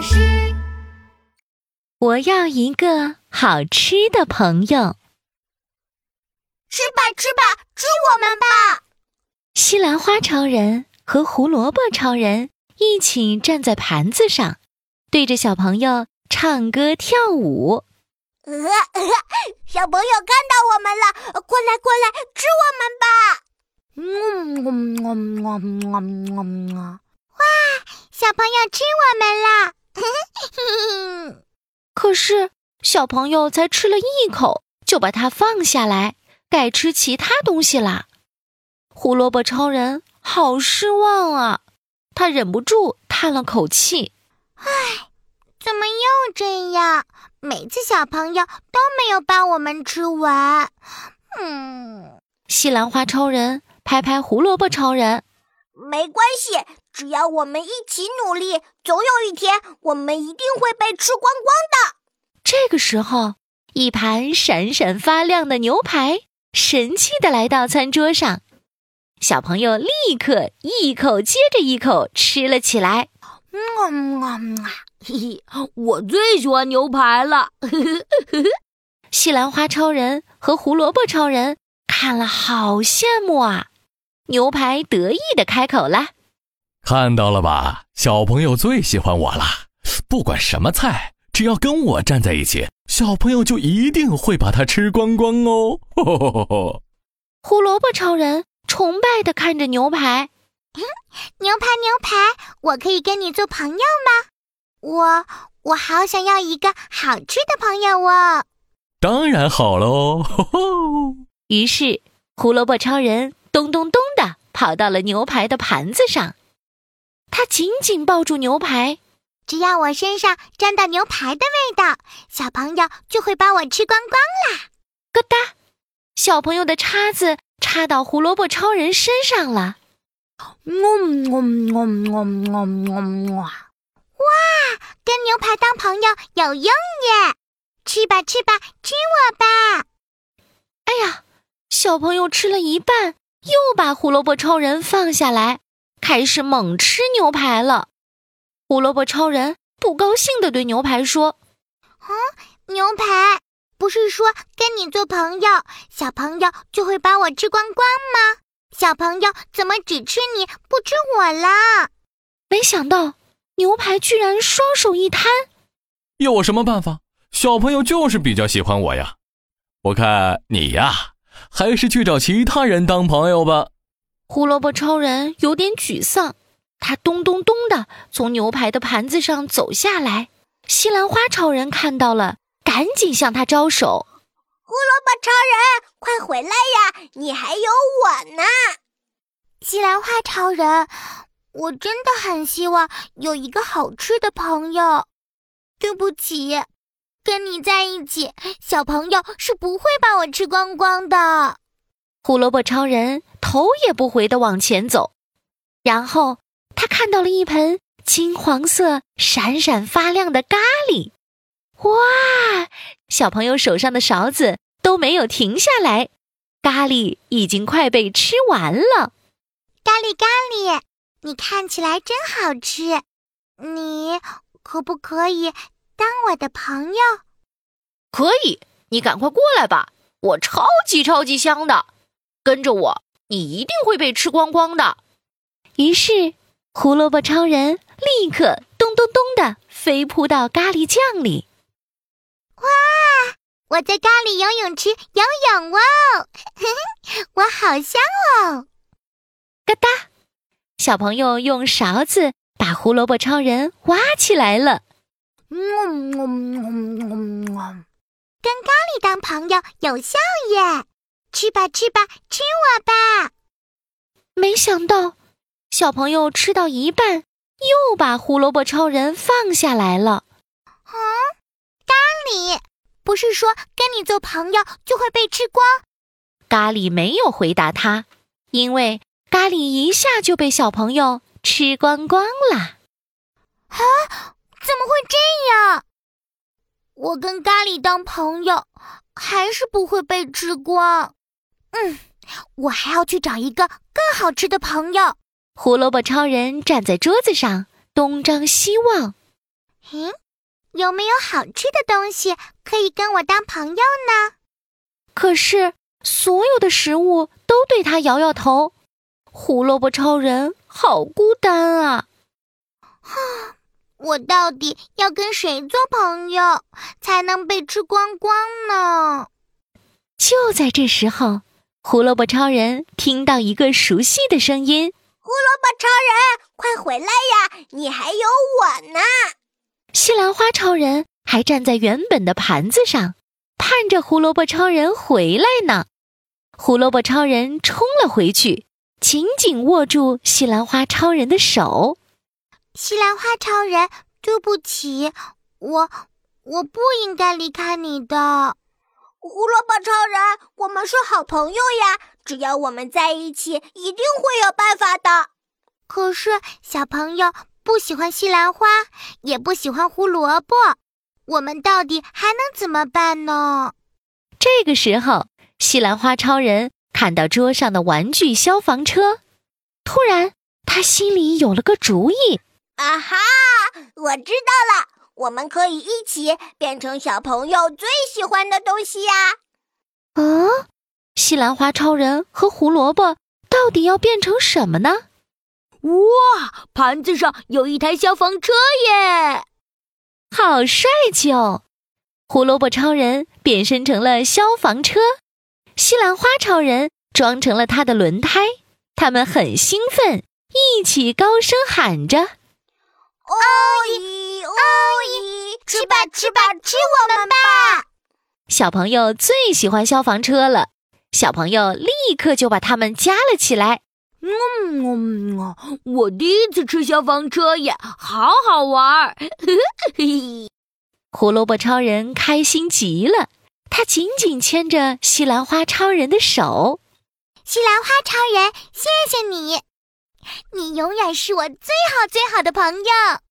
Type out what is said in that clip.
老师，我要一个好吃的朋友。吃吧，吃吧，吃我们吧！西兰花超人和胡萝卜超人一起站在盘子上，对着小朋友唱歌跳舞。呃，小朋友看到我们了，过来，过来，吃我们吧！嗯嗯嗯嗯嗯嗯哇，小朋友吃我们了！可是小朋友才吃了一口，就把它放下来，改吃其他东西啦。胡萝卜超人好失望啊，他忍不住叹了口气：“唉，怎么又这样？每次小朋友都没有把我们吃完。”嗯，西兰花超人。拍拍胡萝卜超人，没关系，只要我们一起努力，总有一天我们一定会被吃光光的。这个时候，一盘闪闪发亮的牛排神气的来到餐桌上，小朋友立刻一口接着一口吃了起来。嗯啊啊！嘿嘿，我最喜欢牛排了。西兰花超人和胡萝卜超人看了好羡慕啊。牛排得意的开口了：“看到了吧，小朋友最喜欢我了。不管什么菜，只要跟我站在一起，小朋友就一定会把它吃光光哦。”胡萝卜超人崇拜的看着牛排：“嗯牛排，牛排，我可以跟你做朋友吗？我，我好想要一个好吃的朋友哦。”当然好喽。于是，胡萝卜超人。咚咚咚的跑到了牛排的盘子上，他紧紧抱住牛排。只要我身上沾到牛排的味道，小朋友就会把我吃光光啦！咯哒，小朋友的叉子插到胡萝卜超人身上了。嗯嗯嗯嗯嗯哇，跟牛排当朋友有用耶！吃吧吃吧，吃我吧！哎呀，小朋友吃了一半。又把胡萝卜超人放下来，开始猛吃牛排了。胡萝卜超人不高兴地对牛排说：“啊，牛排，不是说跟你做朋友，小朋友就会把我吃光光吗？小朋友怎么只吃你不吃我啦？”没想到牛排居然双手一摊：“有什么办法？小朋友就是比较喜欢我呀！我看你呀。”还是去找其他人当朋友吧。胡萝卜超人有点沮丧，他咚咚咚的从牛排的盘子上走下来。西兰花超人看到了，赶紧向他招手：“胡萝卜超人，快回来呀！你还有我呢。”西兰花超人，我真的很希望有一个好吃的朋友。对不起。跟你在一起，小朋友是不会把我吃光光的。胡萝卜超人头也不回的往前走，然后他看到了一盆金黄色、闪闪发亮的咖喱。哇！小朋友手上的勺子都没有停下来，咖喱已经快被吃完了。咖喱咖喱，你看起来真好吃，你可不可以？当我的朋友，可以。你赶快过来吧，我超级超级香的。跟着我，你一定会被吃光光的。于是，胡萝卜超人立刻咚咚咚的飞扑到咖喱酱里。哇！我在咖喱游泳池游泳哦，我好香哦！嘎哒，小朋友用勺子把胡萝卜超人挖起来了。嗯嗯嗯嗯跟咖喱当朋友有效耶！吃吧吃吧，吃我吧！没想到，小朋友吃到一半，又把胡萝卜超人放下来了。啊，咖喱，不是说跟你做朋友就会被吃光？咖喱没有回答他，因为咖喱一下就被小朋友吃光光了。啊！怎么会这样？我跟咖喱当朋友，还是不会被吃光。嗯，我还要去找一个更好吃的朋友。胡萝卜超人站在桌子上，东张西望。嗯，有没有好吃的东西可以跟我当朋友呢？可是所有的食物都对他摇摇头。胡萝卜超人好孤单啊！哈，我到底要跟谁做朋友才能被吃光光呢？就在这时候，胡萝卜超人听到一个熟悉的声音：“胡萝卜超人，快回来呀！你还有我呢！”西兰花超人还站在原本的盘子上，盼着胡萝卜超人回来呢。胡萝卜超人冲了回去。紧紧握住西兰花超人的手，西兰花超人，对不起，我我不应该离开你的。胡萝卜超人，我们是好朋友呀，只要我们在一起，一定会有办法的。可是小朋友不喜欢西兰花，也不喜欢胡萝卜，我们到底还能怎么办呢？这个时候，西兰花超人。看到桌上的玩具消防车，突然他心里有了个主意。啊哈！我知道了，我们可以一起变成小朋友最喜欢的东西呀！啊，西兰花超人和胡萝卜到底要变成什么呢？哇，盘子上有一台消防车耶！好帅气哦！胡萝卜超人变身成了消防车。西兰花超人装成了他的轮胎，他们很兴奋，一起高声喊着：“哦咦哦咦，吃吧吃吧吃我们吧！”小朋友最喜欢消防车了，小朋友立刻就把它们夹了起来。嗯嗯，我第一次吃消防车耶，好好玩儿！胡萝卜超人开心极了。他紧紧牵着西兰花超人的手，西兰花超人，谢谢你，你永远是我最好最好的朋友。